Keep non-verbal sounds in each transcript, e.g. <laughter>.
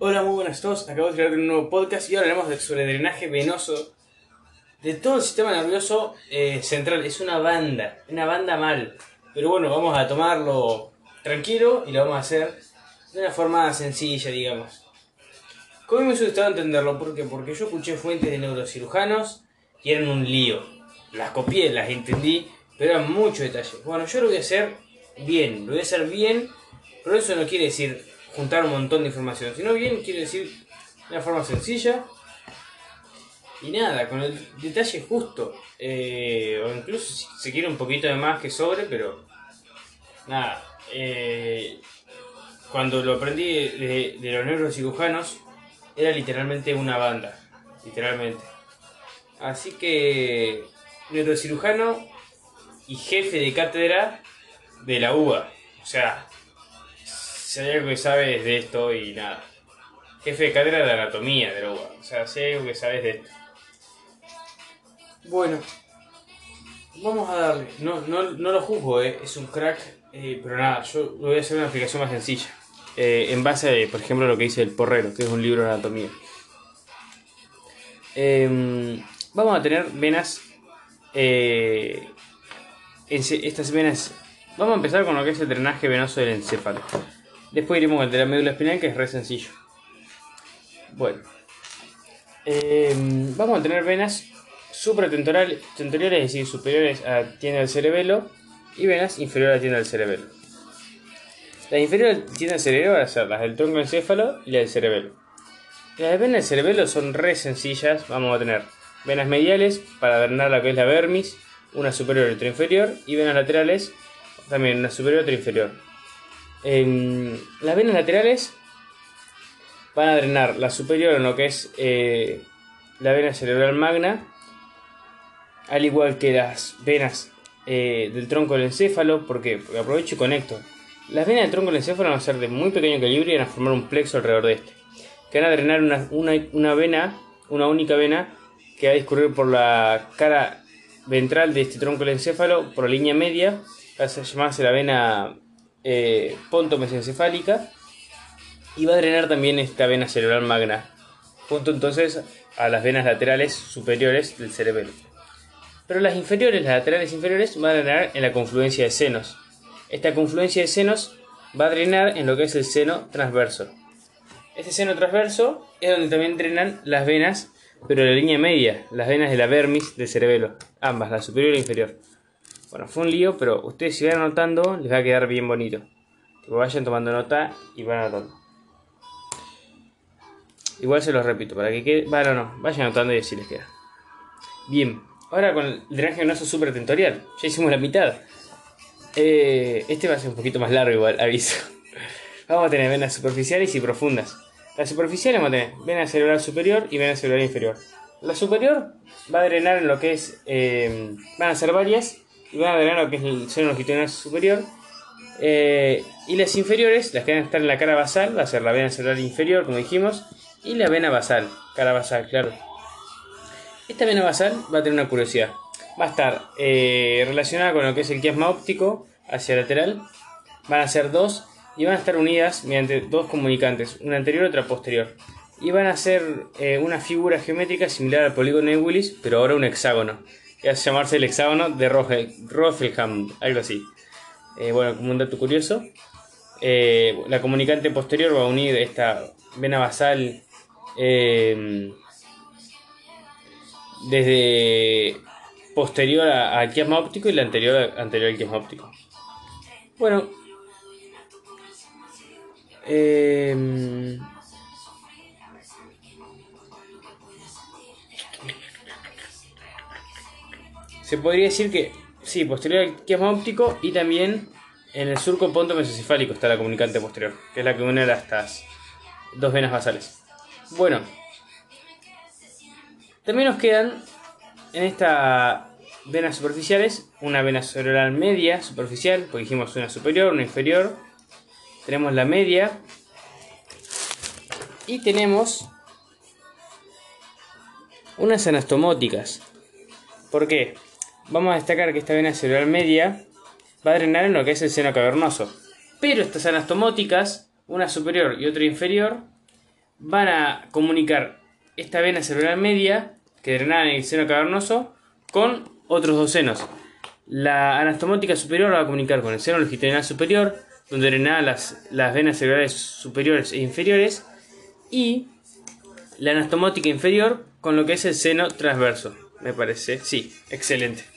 Hola, muy buenas a todos. Acabo de crear un nuevo podcast y ahora hablaremos sobre drenaje venoso de todo el sistema nervioso eh, central. Es una banda, una banda mal. Pero bueno, vamos a tomarlo tranquilo y lo vamos a hacer de una forma sencilla, digamos. ¿Cómo me hubiese gustado entenderlo? ¿Por qué? Porque yo escuché fuentes de neurocirujanos y eran un lío. Las copié, las entendí, pero eran muchos detalles. Bueno, yo lo voy a hacer bien, lo voy a hacer bien, pero eso no quiere decir juntar un montón de información, sino bien quiere decir de una forma sencilla y nada, con el detalle justo. Eh, o incluso si se quiere un poquito de más que sobre, pero nada. eh, cuando lo aprendí de, de los neurocirujanos, era literalmente una banda. Literalmente. Así que, neurocirujano y jefe de cátedra de la UBA. O sea, si hay algo que sabes de esto y nada. Jefe de cátedra de anatomía de la UBA. O sea, si hay algo que sabes de esto. Bueno, vamos a darle. No, no, no lo juzgo, eh. es un crack. eh, pero nada, yo voy a hacer una aplicación más sencilla. eh, en base, a, por ejemplo, a lo que dice El Porrero, que es un libro de anatomía. Em, vamos a tener venas. eh, estas venas. Vamos a empezar con lo que es el drenaje venoso del encéfalo. Después iremos al de la médula espinal, que es re sencillo. Bueno. Em, vamos a tener venas supratentoriales, tentoriales, es decir, superiores a la tienda cerebelo, y venas inferiores a la tienda del cerebelo. Las inferiores del cerebelo van a ser las del tronco encéfalo y las del cerebelo. Las venas del cerebelo son re sencillas, vamos a tener venas mediales para drenar lo que es la vermis, una superior y otra inferior, y venas laterales, también una superior y otra inferior. Las venas laterales van a drenar la superior en lo que es eh, la vena cerebral magna, al igual que las venas eh, del tronco del encéfalo, porque, porque aprovecho y conecto. Las venas del tronco del encéfalo van a ser de muy pequeño calibre y van a formar un plexo alrededor de este, que van a drenar una, una, una vena, una única vena, que va a discurrir por la cara ventral de este tronco del encéfalo, por la línea media, va a llamarse la vena eh, pontomesencefálica, y va a drenar también esta vena cerebral magna, junto entonces a las venas laterales superiores del cerebelo. Pero las inferiores, las laterales inferiores, van a drenar en la confluencia de senos. Esta confluencia de senos va a drenar en lo que es el seno transverso. Este seno transverso es donde también drenan las venas, pero la línea media, las venas de la vermis del cerebelo, ambas, la superior la inferior. Bueno, fue un lío, pero ustedes si van anotando les va a quedar bien bonito. Que vayan tomando nota y van anotando. Igual se los repito, para que quede. Vayan anotando y así les queda. Bien, ahora con el drenaje venoso supratentorial. Ya hicimos la mitad. Eh, este va a ser un poquito más largo, igual, aviso. <laughs> Vamos a tener venas superficiales y profundas. Las superficiales vamos a tener vena cerebral superior y vena cerebral inferior. La superior va a drenar en lo que es. eh, van a ser varias y van a lo que es el seno longitudinal superior. Eh, y las inferiores, las que van a estar en la cara basal, va a ser la vena cerebral inferior, como dijimos, y la vena basal, cara basal, claro. Esta vena basal va a tener una curiosidad. Va a estar eh, relacionada con lo que es el quiasma óptico hacia lateral. Van a ser dos y van a estar unidas mediante dos comunicantes, una anterior y otra posterior. Y van a ser eh, una figura geométrica similar al polígono de Willis, pero ahora un hexágono. Que a llamarse el hexágono de Rotherham, algo así. Eh, bueno, como un dato curioso. eh, la comunicante posterior va a unir esta vena basal eh, desde posterior al quiasma óptico y la anterior, anterior al quiasma óptico. Bueno. Se podría decir que sí, posterior al quiasma óptico y también en el surco ponto mesocefálico está la comunicante posterior, que es la que une a estas dos venas basales. Bueno, también nos quedan en estas venas superficiales una vena cerebral media superficial, porque dijimos una superior, una inferior. Tenemos la media y tenemos unas anastomóticas. ¿Por qué? Vamos a destacar que esta vena cerebral media va a drenar en lo que es el seno cavernoso. Pero estas anastomóticas, una superior y otra inferior, van a comunicar esta vena cerebral media, que drenaba en el seno cavernoso, con otros dos senos. La anastomótica superior va a comunicar con el seno longitudinal superior, donde drenaba las, las venas cerebrales superiores e inferiores, y la anastomótica inferior con lo que es el seno transverso. Me parece, sí, excelente.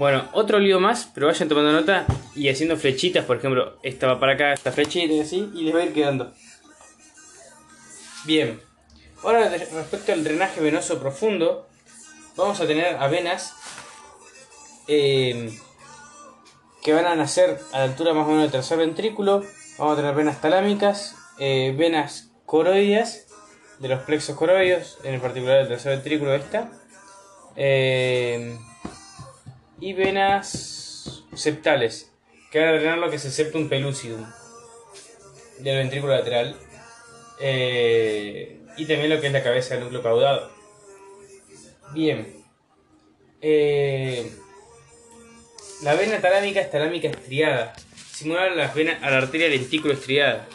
Bueno, otro lío más, pero vayan tomando nota y haciendo flechitas, por ejemplo, esta va para acá, esta flechita y así, y les va a ir quedando. Bien, ahora respecto al drenaje venoso profundo, vamos a tener a venas eh, que van a nacer a la altura más o menos del tercer ventrículo. Vamos a tener venas talámicas, eh, venas coroideas de los plexos coroides, en particular el tercer ventrículo esta. Eh, y venas septales, que van a drenar lo que es el septum pellucidum del ventrículo lateral. Eh, y también lo que es la cabeza del núcleo caudado. Bien. Eh, la vena talámica es talámica estriada. Simular las venas, a la arteria lentículo estriada.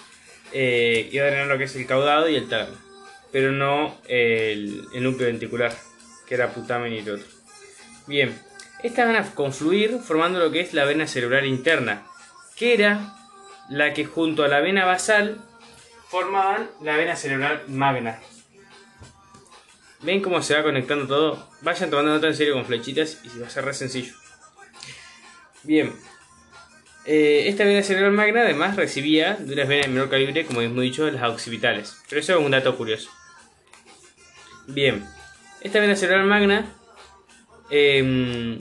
Eh, y va a drenar lo que es el caudado y el tálamo. Pero no el, el núcleo ventricular, que era putamen y el otro. Bien. Estas van a confluir formando lo que es la vena cerebral interna, que era la que junto a la vena basal formaban la vena cerebral magna. ¿Ven cómo se va conectando todo? Vayan tomando nota en serio con flechitas y va a ser re sencillo. Bien. Eh, esta vena cerebral magna además recibía de unas venas de menor calibre, como hemos dicho, las occipitales. Pero eso es un dato curioso. Bien. Esta vena cerebral magna eh,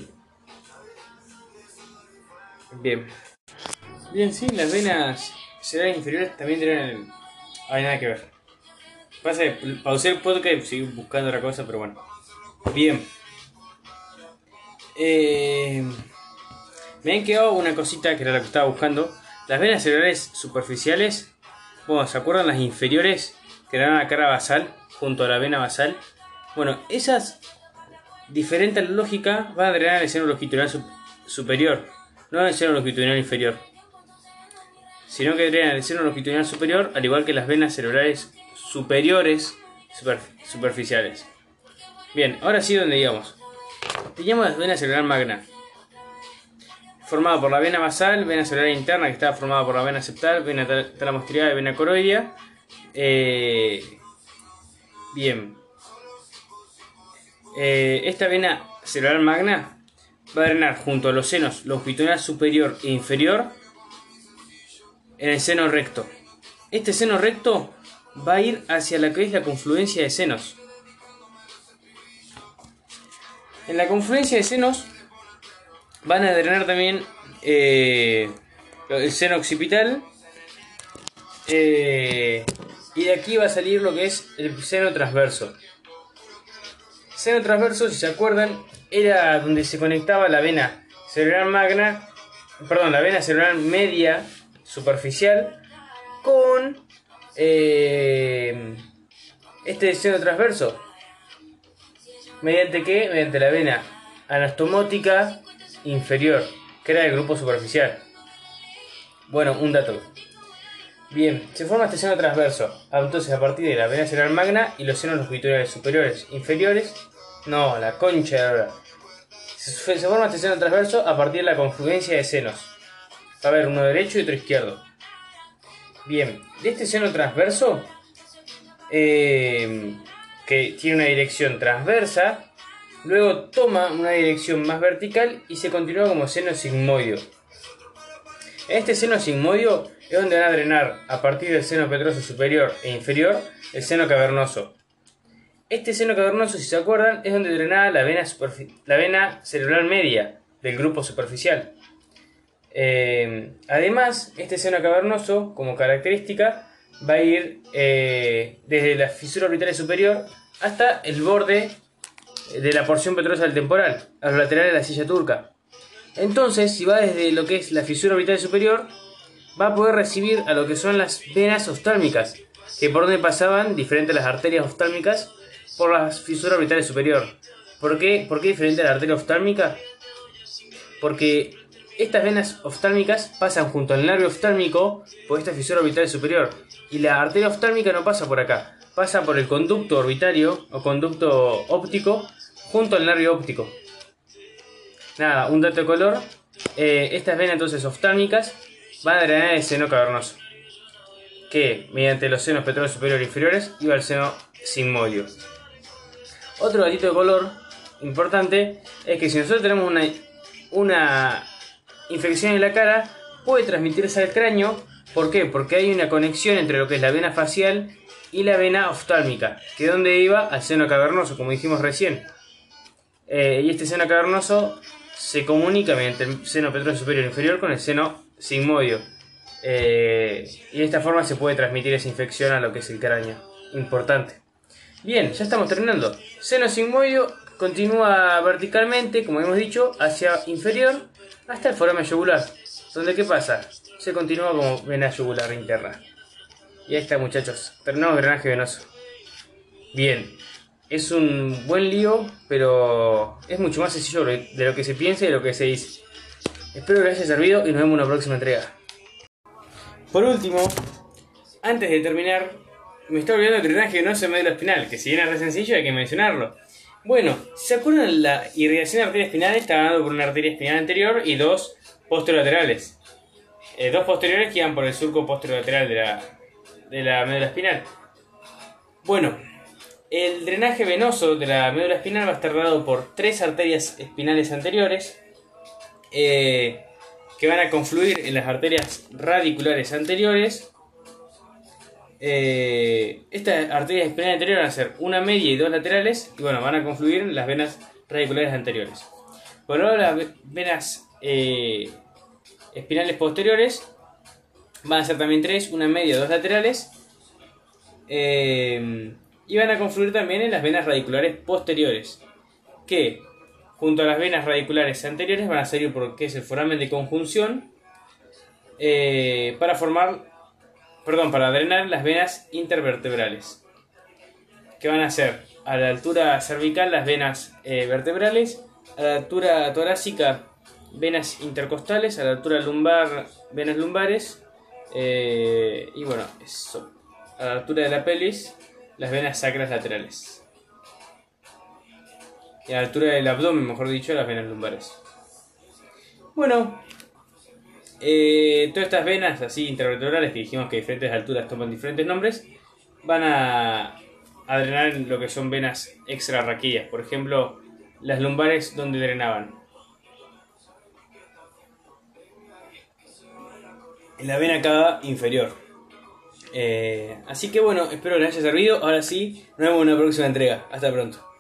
bien. Bien, sí, las venas cerebrales inferiores también tienen... Hay nada que ver. Pasa pausé el podcast y seguí buscando otra cosa, pero bueno. Bien. Eh, me han quedado una cosita que era la que estaba buscando. Las venas cerebrales superficiales, bueno, ¿se acuerdan las inferiores que eran la cara basal junto a la vena basal? Bueno, esas diferente a la lógica, van a drenar el seno longitudinal superior, no seno longitudinal inferior. Sino que seno longitudinal superior, al igual que las venas cerebrales superiores superficiales. Bien, ahora sí donde digamos. Teníamos la vena cerebral magna, formada por la vena basal, vena cerebral interna, que estaba formada por la vena septal, vena talamostriada y vena coroidea. Eh, bien, eh, esta vena cerebral magna va a drenar junto a los senos longitudinal superior e inferior en el seno recto. Este seno recto va a ir hacia la que es la confluencia de senos. En la confluencia de senos van a drenar también eh, el seno occipital eh, y de aquí va a salir lo que es el seno transverso seno transverso, si se acuerdan, era donde se conectaba la vena cerebral magna, perdón, la vena cerebral media superficial con eh, este seno transverso. ¿Mediante qué? Mediante la vena anastomótica inferior, que era el grupo superficial. Bueno, un dato. Bien, se forma este seno transverso, entonces a partir de la vena cerebral magna y los senos longitudinales superiores inferiores no, la concha de ahora. Se, forma este seno transverso a partir de la confluencia de senos. Va a haber uno derecho y otro izquierdo. Bien, de este seno transverso, eh, que tiene una dirección transversa, luego toma una dirección más vertical y se continúa como seno sigmoideo. este seno sigmoideo es donde van a drenar a partir del seno petroso superior e inferior el seno cavernoso. Este seno cavernoso, si se acuerdan, es donde drenaba la vena, cerebral media del grupo superficial. Eh, además, este seno cavernoso, como característica, va a ir eh, desde la fisura orbital superior hasta el borde de la porción petrosa del temporal, a los laterales de la silla turca. Entonces, si va desde lo que es la fisura orbital superior, va a poder recibir a lo que son las venas oftálmicas, que por donde pasaban diferentes las arterias oftálmicas por la fisura orbital superior. ¿Por qué? ¿Por qué diferente a la arteria oftálmica? Porque estas venas oftálmicas pasan junto al nervio oftálmico por esta fisura orbital superior y la arteria oftálmica no pasa por acá, pasa por el conducto orbitario o conducto óptico junto al nervio óptico. Nada, un dato de color. eh, estas venas entonces oftálmicas van a drenar el seno cavernoso, que mediante los senos petroleros superiores e inferiores iba al seno sigmoideo. Otro datito de color importante es que si nosotros tenemos una, una infección en la cara, puede transmitirse al cráneo. ¿Por qué? Porque hay una conexión entre lo que es la vena facial y la vena oftálmica, que es donde iba al seno cavernoso, como dijimos recién. Eh, y este seno cavernoso se comunica mediante el seno petróleo superior e inferior con el seno sigmoideo. Eh, y de esta forma se puede transmitir esa infección a lo que es el cráneo. Importante. Bien, ya estamos terminando. Seno sigmoideo continúa verticalmente, como hemos dicho, hacia inferior hasta el foramen yugular. Donde, ¿qué pasa? Se continúa como vena yugular interna. Y ahí está, muchachos. Terminamos drenaje venoso. Bien. Es un buen lío, pero es mucho más sencillo de lo que se piensa y de lo que se dice. Espero que les haya servido y nos vemos en una próxima entrega. Por último, antes de terminar, me está olvidando el drenaje venoso medio espinal, que si bien es re sencillo hay que mencionarlo. Bueno, ¿se acuerdan? La irrigación de arteria espinal está dado por una arteria espinal anterior y dos posterolaterales. Eh, dos posteriores que iban por el surco posterolateral de la, de la médula espinal. Bueno, el drenaje venoso de la médula espinal va a estar dado por tres arterias espinales anteriores eh, que van a confluir en las arterias radiculares anteriores. Eh, estas arterias espinales anteriores van a ser una media y dos laterales y bueno, van a confluir en las venas radiculares anteriores. Por ahora las ve- venas eh, espinales posteriores van a ser también tres, una media y dos laterales. Eh, y van a confluir también en las venas radiculares posteriores, que junto a las venas radiculares anteriores van a salir por lo que es el foramen de conjunción para formar, perdón, para drenar las venas intervertebrales, que van a ser a la altura cervical las venas eh, vertebrales, a la altura torácica venas intercostales, a la altura lumbar venas lumbares. Eh, y bueno, eso, a la altura de la pelvis las venas sacras laterales. Y a la altura del abdomen, mejor dicho, las venas lumbares. Bueno, eh, todas estas venas así intervertebrales que dijimos que diferentes alturas toman diferentes nombres, van a, a drenar en lo que son venas extrarraquídeas. Por ejemplo, las lumbares donde drenaban. En la vena cava inferior. Eh, así que bueno, espero que les haya servido. Ahora sí, nos vemos en una próxima entrega. Hasta pronto.